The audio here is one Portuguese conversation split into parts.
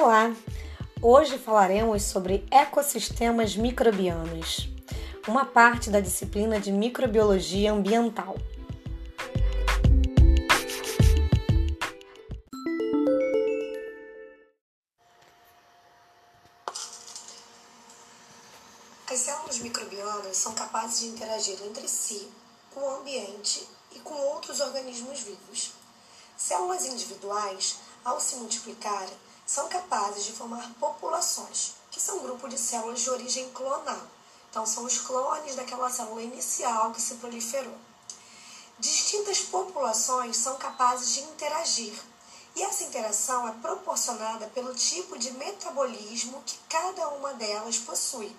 Olá! Hoje falaremos sobre ecossistemas microbianos, uma parte da disciplina de microbiologia ambiental. As células microbianas são capazes de interagir entre si, com o ambiente e com outros organismos vivos. Células individuais, ao se multiplicar, capazes de formar populações, que são grupos de células de origem clonal. Então, são os clones daquela célula inicial que se proliferou. Distintas populações são capazes de interagir, e essa interação é proporcionada pelo tipo de metabolismo que cada uma delas possui.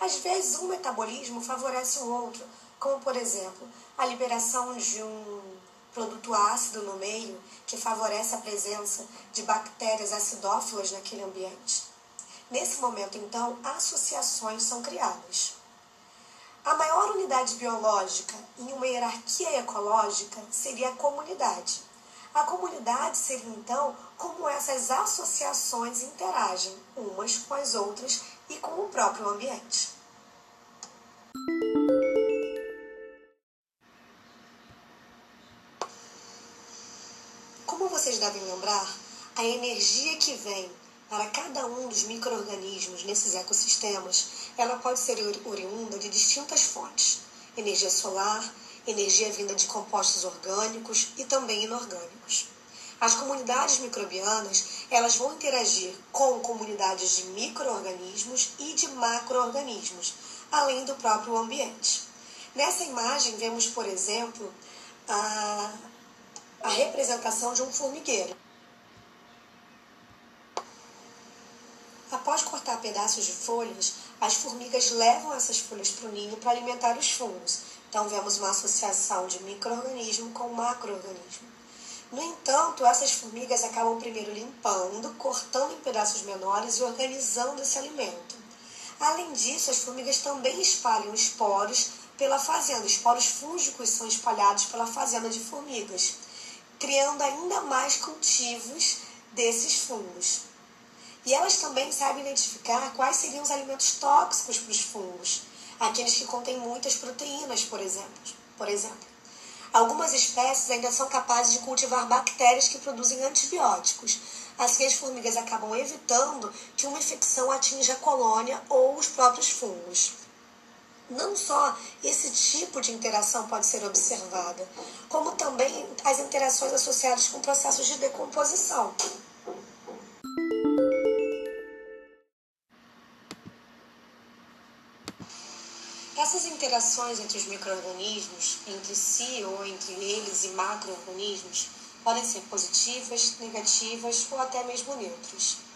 Às vezes, um metabolismo favorece o outro, como, por exemplo, a liberação de um produto ácido no meio que favorece a presença de bactérias acidófilas naquele ambiente. Nesse momento, então, associações são criadas. A maior unidade biológica em uma hierarquia ecológica seria a comunidade. A comunidade seria, então, como essas associações interagem umas com as outras e com o próprio ambiente. Vocês devem lembrar, a energia que vem para cada um dos micro-organismos nesses ecossistemas, ela pode ser oriunda de distintas fontes. Energia solar, energia vinda de compostos orgânicos e também inorgânicos. As comunidades microbianas, elas vão interagir com comunidades de micro-organismos e de macro-organismos, além do próprio ambiente. Nessa imagem vemos, por exemplo, a a representação de um formigueiro. Após cortar pedaços de folhas, as formigas levam essas folhas para o ninho para alimentar os fungos. Então, vemos uma associação de microorganismo com macroorganismo. No entanto, essas formigas acabam primeiro limpando, cortando em pedaços menores e organizando esse alimento. Além disso, as formigas também espalham esporos pela fazenda. Esporos fúngicos são espalhados pela fazenda de formigas criando ainda mais cultivos desses fungos. E elas também sabem identificar quais seriam os alimentos tóxicos para os fungos, aqueles que contêm muitas proteínas, por exemplo. Por exemplo. Algumas espécies ainda são capazes de cultivar bactérias que produzem antibióticos. Assim, as formigas acabam evitando que uma infecção atinja a colônia ou os próprios fungos não só esse tipo de interação pode ser observada, como também as interações associadas com processos de decomposição. Essas interações entre os micro-organismos, entre si ou entre eles e macro-organismos, podem ser positivas, negativas ou até mesmo neutras.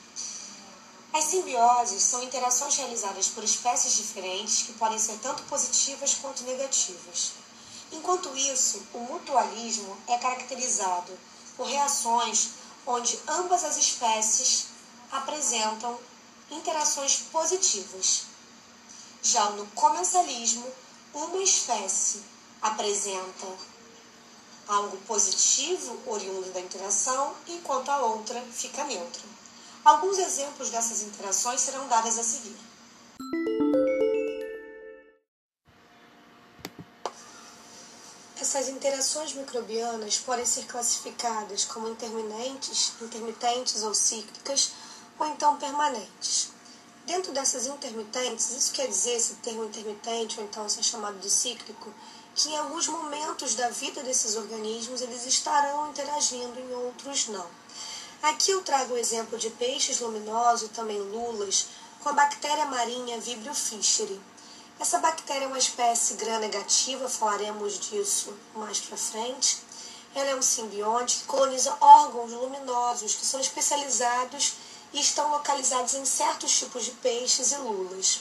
As simbioses são interações realizadas por espécies diferentes que podem ser tanto positivas quanto negativas. Enquanto isso, o mutualismo é caracterizado por reações onde ambas as espécies apresentam interações positivas. Já no comensalismo, uma espécie apresenta algo positivo oriundo da interação, enquanto a outra fica neutra. Alguns exemplos dessas interações serão dadas a seguir. Essas interações microbianas podem ser classificadas como intermitentes, intermitentes ou cíclicas, ou então permanentes. Dentro dessas intermitentes, isso quer dizer, esse termo intermitente, ou então ser chamado de cíclico, que em alguns momentos da vida desses organismos eles estarão interagindo, em outros não. Aqui eu trago o exemplo de peixes luminosos, também lulas, com a bactéria marinha Vibrio fischeri. Essa bactéria é uma espécie gram-negativa, falaremos disso mais para frente. Ela é um simbionte que coloniza órgãos luminosos que são especializados e estão localizados em certos tipos de peixes e lulas.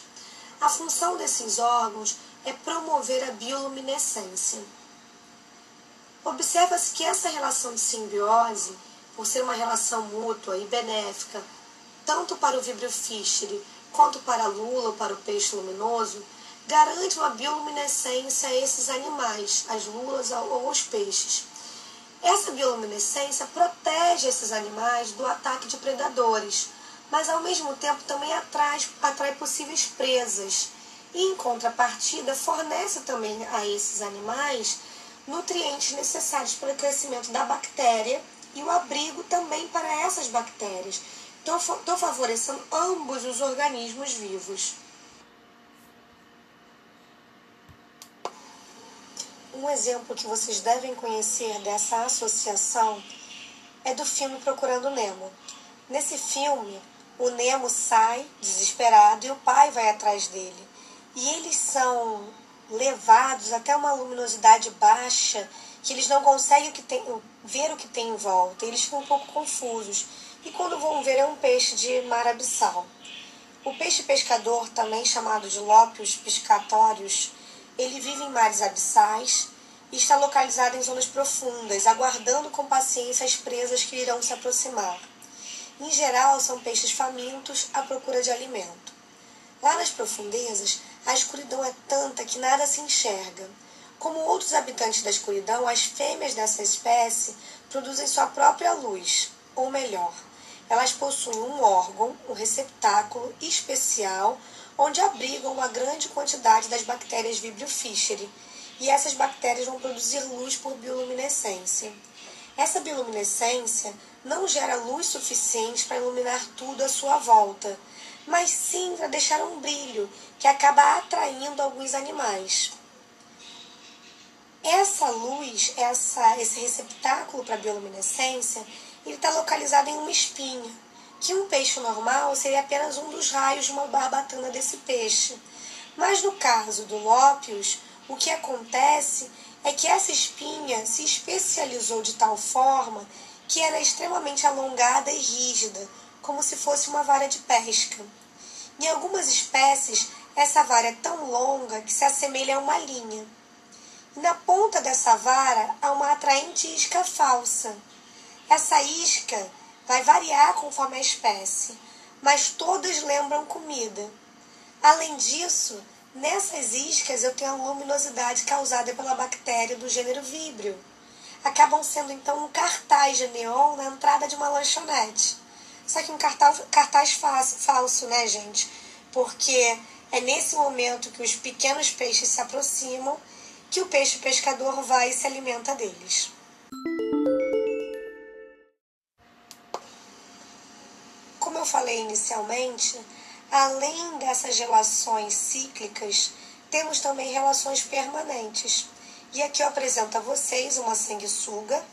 A função desses órgãos é promover a bioluminescência. Observa-se que essa relação de simbiose por ser uma relação mútua e benéfica, tanto para o vibrio fischeri quanto para a lula ou para o peixe luminoso, garante uma bioluminescência a esses animais, as lulas ou os peixes. Essa bioluminescência protege esses animais do ataque de predadores, mas ao mesmo tempo também atrai, atrai possíveis presas. E em contrapartida, fornece também a esses animais nutrientes necessários para o crescimento da bactéria e o abrigo também para essas bactérias. Então, estou favorecendo ambos os organismos vivos. Um exemplo que vocês devem conhecer dessa associação é do filme Procurando Nemo. Nesse filme, o Nemo sai desesperado e o pai vai atrás dele. E eles são levados até uma luminosidade baixa que eles não conseguem ver o que tem em volta. Eles ficam um pouco confusos. E quando vão ver, é um peixe de mar abissal. O peixe pescador, também chamado de lópios piscatórios, ele vive em mares abissais e está localizado em zonas profundas, aguardando com paciência as presas que irão se aproximar. Em geral, são peixes famintos à procura de alimento. Lá nas profundezas, a escuridão é tanta que nada se enxerga. Como outros habitantes da escuridão, as fêmeas dessa espécie produzem sua própria luz, ou melhor, elas possuem um órgão, um receptáculo especial, onde abrigam uma grande quantidade das bactérias Vibrio fischeri, e essas bactérias vão produzir luz por bioluminescência. Essa bioluminescência não gera luz suficiente para iluminar tudo à sua volta, mas sim para deixar um brilho que acaba atraindo alguns animais. Essa luz, essa, esse receptáculo para bioluminescência, ele está localizado em uma espinha, que um peixe normal seria apenas um dos raios de uma barbatana desse peixe. Mas no caso do Lópios, o que acontece é que essa espinha se especializou de tal forma que era extremamente alongada e rígida, como se fosse uma vara de pesca. Em algumas espécies, essa vara é tão longa que se assemelha a uma linha. Na ponta dessa vara há uma atraente isca falsa. Essa isca vai variar conforme a espécie, mas todas lembram comida. Além disso, nessas iscas eu tenho a luminosidade causada pela bactéria do gênero víbrio acabam sendo então um cartaz de neon na entrada de uma lanchonete. Só que um cartaz, cartaz falso, né, gente? Porque é nesse momento que os pequenos peixes se aproximam que o peixe pescador vai e se alimenta deles. Como eu falei inicialmente, além dessas relações cíclicas, temos também relações permanentes. E aqui eu apresento a vocês uma sanguessuga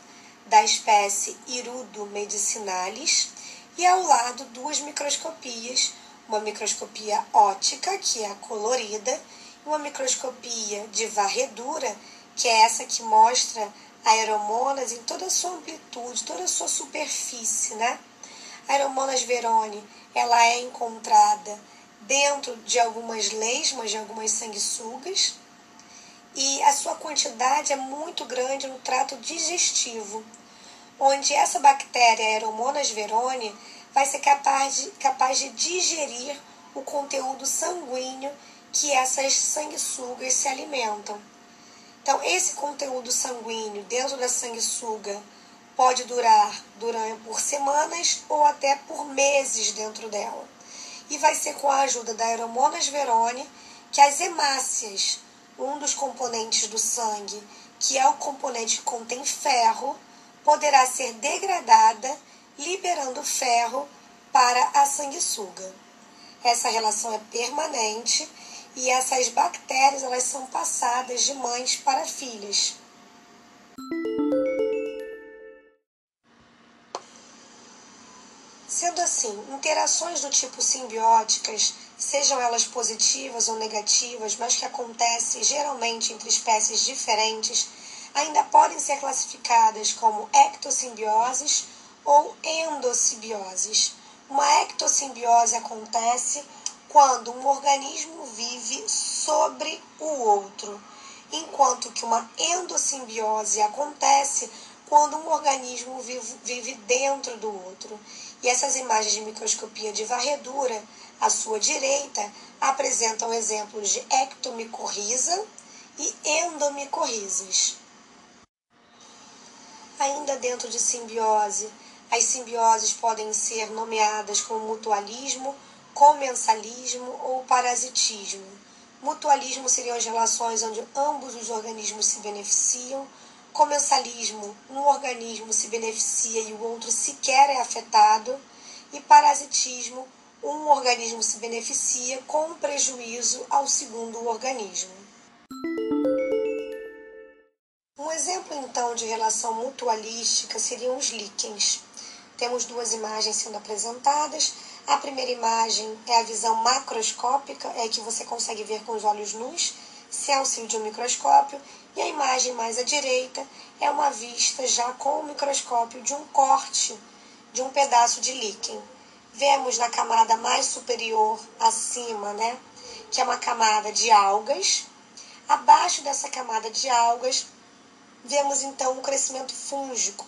da espécie Irudo medicinalis e ao lado duas microscopias, uma microscopia ótica, que é a colorida, uma microscopia de varredura, que é essa que mostra aeromonas em toda a sua amplitude, toda a sua superfície, né? A aeromonas verone, ela é encontrada dentro de algumas lesmas, de algumas sanguessugas, e a sua quantidade é muito grande no trato digestivo, onde essa bactéria Aeromonas verone vai ser capaz de, capaz de digerir o conteúdo sanguíneo que essas sanguessugas se alimentam. Então, esse conteúdo sanguíneo dentro da sanguessuga pode durar durante por semanas ou até por meses dentro dela. E vai ser com a ajuda da Aeromonas verone que as hemácias um dos componentes do sangue, que é o componente que contém ferro, poderá ser degradada, liberando ferro para a sanguessuga. Essa relação é permanente e essas bactérias elas são passadas de mães para filhas. Sendo assim, interações do tipo simbióticas sejam elas positivas ou negativas, mas que acontecem geralmente entre espécies diferentes, ainda podem ser classificadas como ectossimbioses ou endossimbioses. Uma ectossimbiose acontece quando um organismo vive sobre o outro, enquanto que uma endossimbiose acontece quando um organismo vive, dentro do outro. E essas imagens de microscopia de varredura à sua direita apresentam exemplos de ectomicorriza e endomicorrizas. Ainda dentro de simbiose, As simbioses podem ser nomeadas como mutualismo, comensalismo ou parasitismo. Mutualismo seriam as relações onde ambos os organismos se beneficiam. Comensalismo, um organismo se beneficia e o outro sequer é afetado. E parasitismo, um organismo se beneficia com prejuízo ao segundo organismo. Um exemplo então de relação mutualística seriam os líquens. Temos duas imagens sendo apresentadas. A primeira imagem é a visão macroscópica, é que você consegue ver com os olhos nus, sem auxílio de um microscópio. E a imagem mais à direita é uma vista já com o microscópio de um corte de um pedaço de líquen. Vemos na camada mais superior, acima, né, que é uma camada de algas. Abaixo dessa camada de algas, vemos então um crescimento fúngico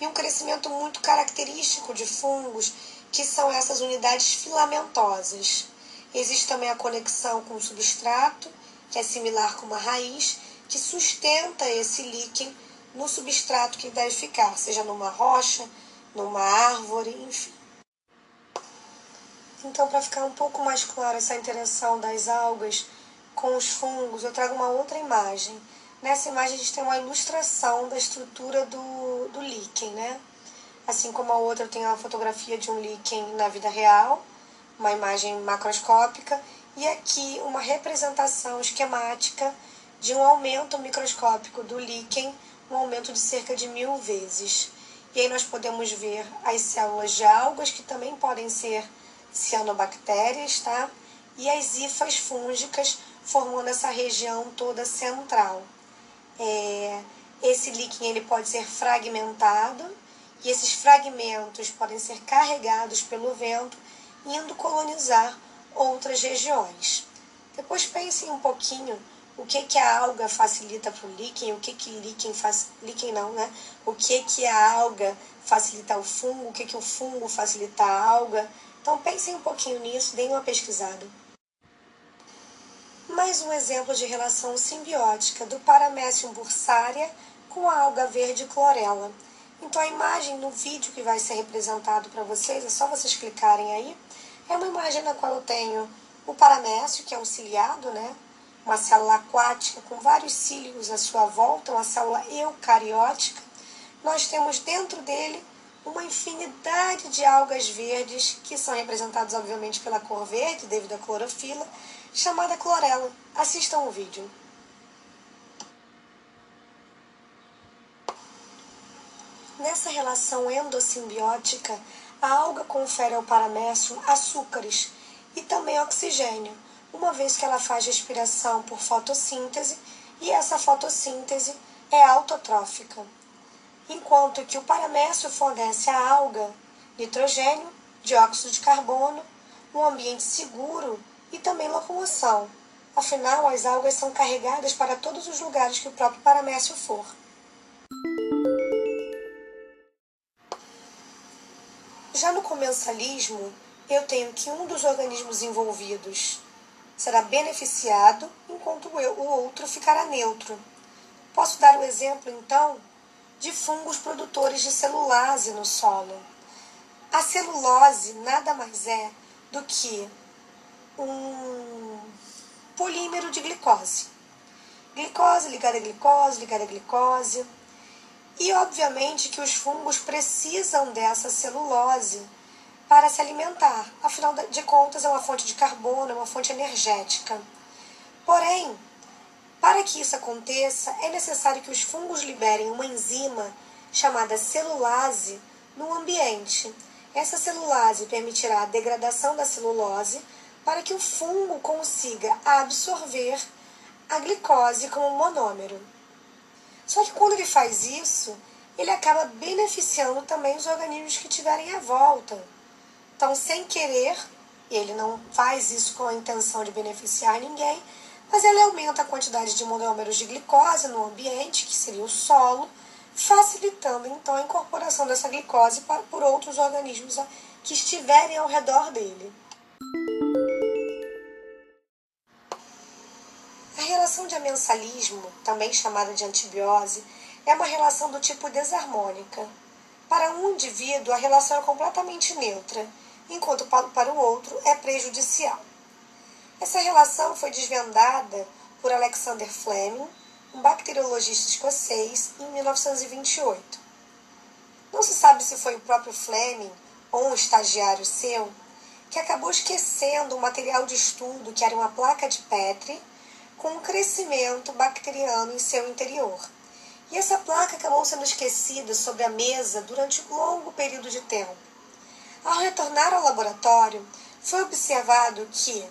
e um crescimento muito característico de fungos, que são essas unidades filamentosas. Existe também a conexão com o substrato, que é similar com uma raiz, que sustenta esse líquen no substrato que deve ficar, seja numa rocha, numa árvore, enfim. Então, para ficar um pouco mais clara essa interação das algas com os fungos, eu trago uma outra imagem Nessa imagem a gente tem uma ilustração da estrutura do, do líquen, né? Assim como a outra tem a fotografia de um líquen na vida real, uma imagem macroscópica, e aqui uma representação esquemática de um aumento microscópico do líquen, um aumento de cerca de mil vezes. E aí nós podemos ver as células de algas, que também podem ser cianobactérias, tá? E as hifas fúngicas, formando essa região toda central. É, esse líquen ele pode ser fragmentado e esses fragmentos podem ser carregados pelo vento indo colonizar outras regiões. Depois pensem um pouquinho o que, que a alga facilita para o líquen, o que, que líquen faz. líquen não, né? O que, que a alga facilita ao fungo, o que, que o fungo facilita a alga. Então pensem um pouquinho nisso, deem uma pesquisada mais um exemplo de relação simbiótica do Paramecium bursária com a alga verde clorela. Então a imagem no vídeo que vai ser representado para vocês, é só vocês clicarem aí, é uma imagem na qual eu tenho o paramécio, que é um ciliado, né? Uma célula aquática com vários cílios à sua volta, uma célula eucariótica. Nós temos dentro dele uma infinidade de algas verdes, que são representadas obviamente pela cor verde, devido à clorofila, chamada clorela. Assistam o vídeo. Nessa relação endossimbiótica, a alga confere ao paramécio açúcares e também oxigênio, uma vez que ela faz respiração por fotossíntese e essa fotossíntese é autotrófica. Enquanto que o paramécio fornece à alga nitrogênio, dióxido de carbono, um ambiente seguro e também locomoção. Afinal, as algas são carregadas para todos os lugares que o próprio paramécio for. Comensalismo, eu tenho que um dos organismos envolvidos será beneficiado, enquanto o outro ficará neutro. Posso dar o exemplo, então, de fungos produtores de celulase no solo. A celulose nada mais é do que um polímero de glicose. Glicose ligada a glicose, ligada a glicose. E obviamente que os fungos precisam dessa celulose para se alimentar. Afinal de contas, é uma fonte de carbono, é uma fonte energética. Porém, para que isso aconteça, é necessário que os fungos liberem uma enzima chamada celulase no ambiente. Essa celulase permitirá a degradação da celulose para que o fungo consiga absorver a glicose como monômero. Só que quando ele faz isso, ele acaba beneficiando também os organismos que tiverem à volta. Então, sem querer, ele não faz isso com a intenção de beneficiar ninguém, mas ele aumenta a quantidade de monômeros de glicose no ambiente, que seria o solo, facilitando então a incorporação dessa glicose por outros organismos que estiverem ao redor dele. relação de amensalismo, também chamada de antibiose, é uma relação do tipo desarmônica. Para um indivíduo, a relação é completamente neutra, enquanto para o outro é prejudicial. Essa relação foi desvendada por Alexander Fleming, um bacteriologista escocês, em 1928. Não se sabe se foi o próprio Fleming ou um estagiário seu que acabou esquecendo o material de estudo que era uma placa de Petri com um crescimento bacteriano em seu interior. E essa placa acabou sendo esquecida sobre a mesa durante um longo período de tempo. Ao retornar ao laboratório, foi observado que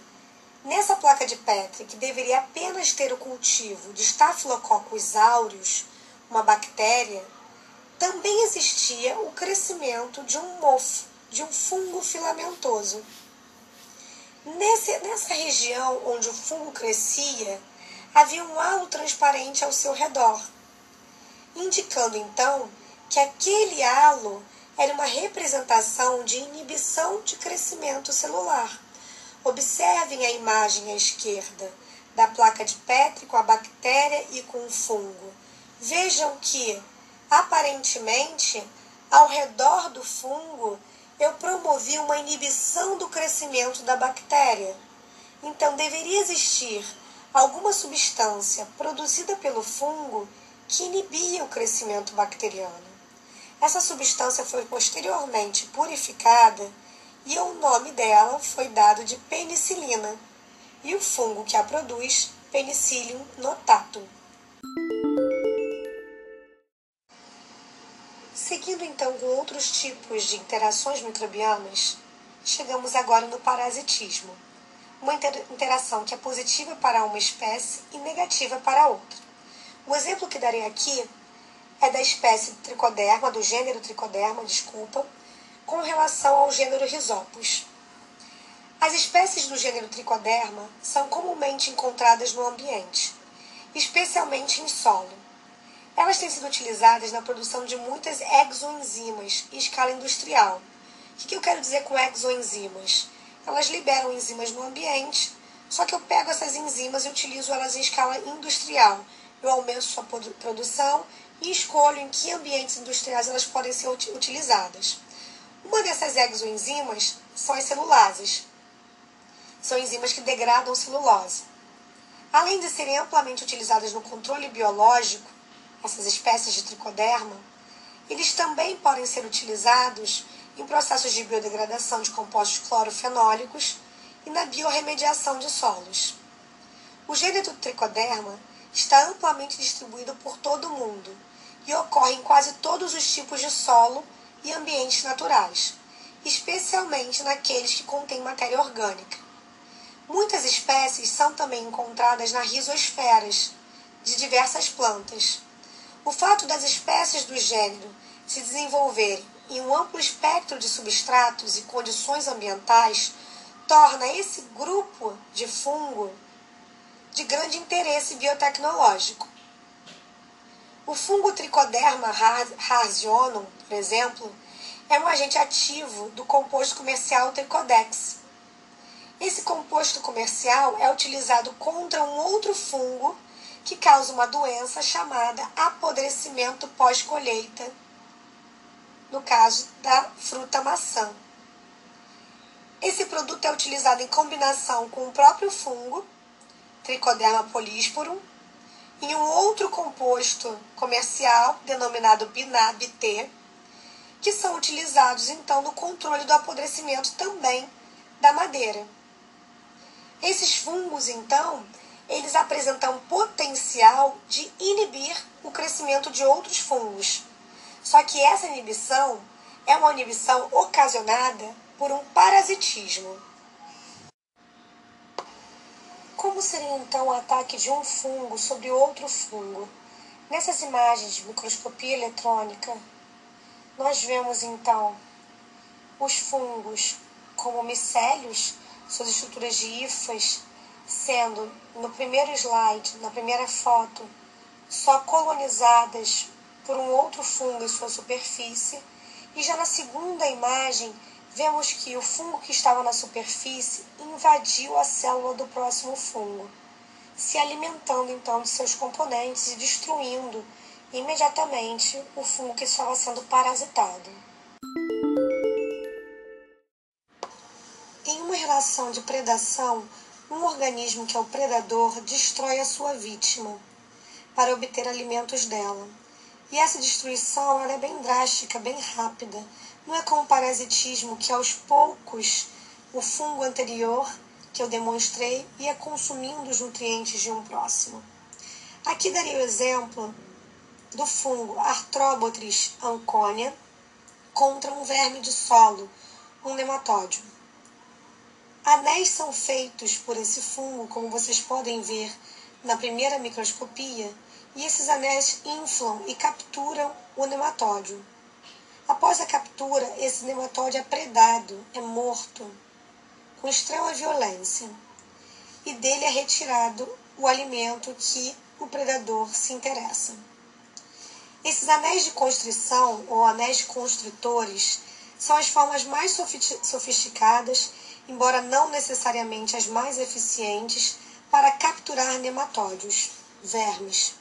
nessa placa de Petri, que deveria apenas ter o cultivo de Staphylococcus aureus, uma bactéria, também existia o crescimento de um mofo, de um fungo filamentoso. Nesse, nessa região onde o fungo crescia, havia um halo transparente ao seu redor, indicando então que aquele halo era uma representação de inibição de crescimento celular. Observem a imagem à esquerda da placa de Petri com a bactéria e com o fungo. Vejam que, aparentemente, ao redor do fungo eu promovi uma inibição do crescimento da bactéria. Então, deveria existir alguma substância produzida pelo fungo que inibia o crescimento bacteriano. Essa substância foi posteriormente purificada e o nome dela foi dado de penicilina, e o fungo que a produz, Penicillium notatum. Seguindo então com outros tipos de interações microbianas, chegamos agora no parasitismo, uma interação que é positiva para uma espécie e negativa para outra. O exemplo que darei aqui é da espécie Tricoderma, do gênero Tricoderma, desculpa, com relação ao gênero Rhizopus. As espécies do gênero Tricoderma são comumente encontradas no ambiente, especialmente em solo. Elas têm sido utilizadas na produção de muitas exoenzimas em escala industrial. O que eu quero dizer com exoenzimas? Elas liberam enzimas no ambiente, só que eu pego essas enzimas e utilizo elas em escala industrial. Eu aumento sua produção e escolho em que ambientes industriais elas podem ser utilizadas. Uma dessas exoenzimas são as celulases. São enzimas que degradam celulose. Além de serem amplamente utilizadas no controle biológico, essas espécies de tricoderma, eles também podem ser utilizados em processos de biodegradação de compostos clorofenólicos e na biorremediação de solos. O gênero tricoderma está amplamente distribuído por todo o mundo e ocorre em quase todos os tipos de solo e ambientes naturais, especialmente naqueles que contêm matéria orgânica. Muitas espécies são também encontradas nas rizosferas de diversas plantas, o fato das espécies do gênero se desenvolverem em um amplo espectro de substratos e condições ambientais torna esse grupo de fungo de grande interesse biotecnológico. O fungo Trichoderma rarzionum, por exemplo, é um agente ativo do composto comercial Tricodex. Esse composto comercial é utilizado contra um outro fungo que causa uma doença chamada apodrecimento pós-colheita, no caso da fruta maçã. Esse produto é utilizado em combinação com o próprio fungo, Trichoderma polísporum, em um outro composto comercial denominado BNAB-T, que são utilizados então no controle do apodrecimento também da madeira. Esses fungos, então, eles apresentam potencial de inibir o crescimento de outros fungos. Só que essa inibição é uma inibição ocasionada por um parasitismo. Como seria então o ataque de um fungo sobre outro fungo? Nessas imagens de microscopia eletrônica, nós vemos então os fungos como micélios, suas estruturas de hifas, sendo no primeiro slide, na primeira foto, só colonizadas por um outro fungo em sua superfície, e já na segunda imagem vemos que o fungo que estava na superfície invadiu a célula do próximo fungo, se alimentando então de seus componentes e destruindo imediatamente o fungo que estava sendo parasitado. Em uma relação de predação, um organismo que é o predador destrói a sua vítima para obter alimentos dela. E essa destruição é bem drástica, bem rápida. Não é como o parasitismo que aos poucos o fungo anterior que eu demonstrei ia consumindo os nutrientes de um próximo. Aqui daria o exemplo do fungo Arthrobotris anconia contra um verme de solo, um nematódio. Anéis são feitos por esse fungo, como vocês podem ver na primeira microscopia, e esses anéis inflam e capturam o nematódio. Após a captura, esse nematóide é predado, é morto, com extrema violência, e dele é retirado o alimento que o predador se interessa. Esses anéis de constrição ou anéis constritores são as formas mais sofisticadas, embora não necessariamente as mais eficientes, para capturar nematódios, vermes.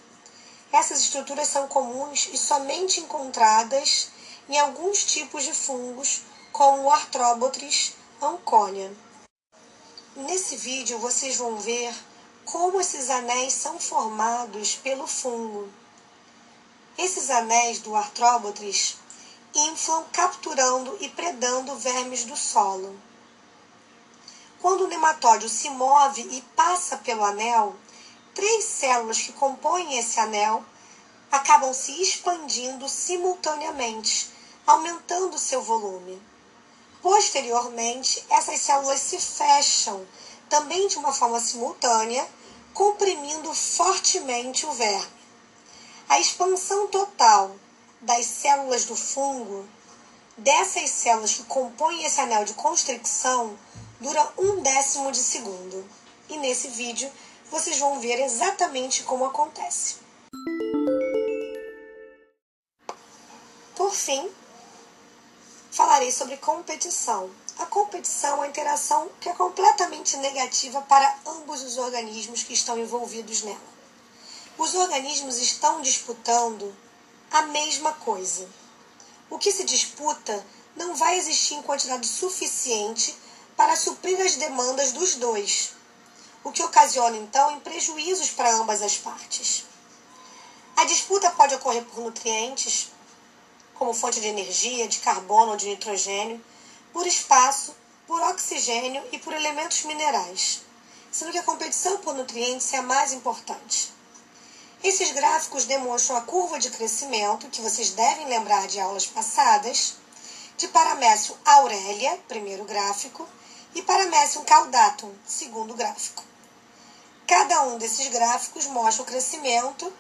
Essas estruturas são comuns e somente encontradas em alguns tipos de fungos, como o Arthrobotris anconia. Nesse vídeo vocês vão ver como esses anéis são formados pelo fungo. Esses anéis do Arthrobotris inflam capturando e predando vermes do solo. Quando o nematóide se move e passa pelo anel, três células que compõem esse anel acabam se expandindo simultaneamente, aumentando seu volume. Posteriormente, essas células se fecham também de uma forma simultânea, comprimindo fortemente o verme. A expansão total das células do fungo, dessas células que compõem esse anel de constricção, dura um décimo de segundo. E nesse vídeo vocês vão ver exatamente como acontece. Por fim, falarei sobre competição. A competição é uma interação que é completamente negativa para ambos os organismos que estão envolvidos nela. Os organismos estão disputando a mesma coisa. O que se disputa não vai existir em quantidade suficiente para suprir as demandas dos dois, o que ocasiona então em prejuízos para ambas as partes. A disputa pode ocorrer por nutrientes, como fonte de energia, de carbono ou de nitrogênio, por espaço, por oxigênio e por elementos minerais, sendo que a competição por nutrientes é a mais importante. Esses gráficos demonstram a curva de crescimento, que vocês devem lembrar de aulas passadas, de Paramécio aurelia, primeiro gráfico, e Paramécio caudatum, segundo gráfico. Cada um desses gráficos mostra o crescimento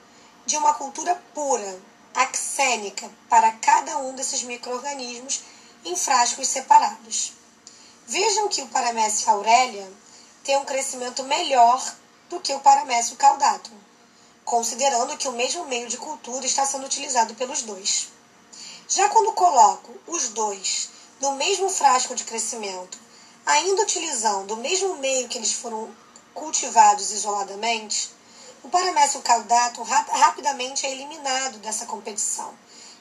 de uma cultura pura, axênica para cada um desses micro-organismos em frascos separados. Vejam que o Paramécio aurelia tem um crescimento melhor do que o Paramécio caudatum, considerando que o mesmo meio de cultura está sendo utilizado pelos dois. Já quando coloco os dois no mesmo frasco de crescimento, ainda utilizando o mesmo meio que eles foram cultivados isoladamente, o paramécio caudato rapidamente é eliminado dessa competição,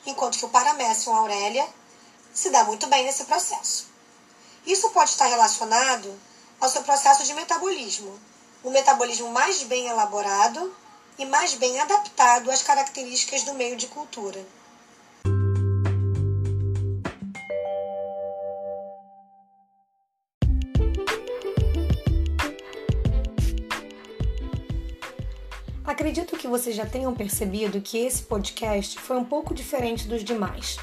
enquanto que o paramécio aurélia se dá muito bem nesse processo. Isso pode estar relacionado ao seu processo de metabolismo, um metabolismo mais bem elaborado e mais bem adaptado às características do meio de cultura. Acredito que vocês já tenham percebido que esse podcast foi um pouco diferente dos demais.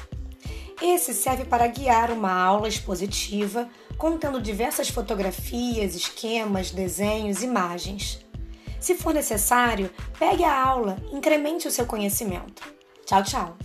Esse serve para guiar uma aula expositiva contendo diversas fotografias, esquemas, desenhos, imagens. Se for necessário, pegue a aula, incremente o seu conhecimento. Tchau, tchau!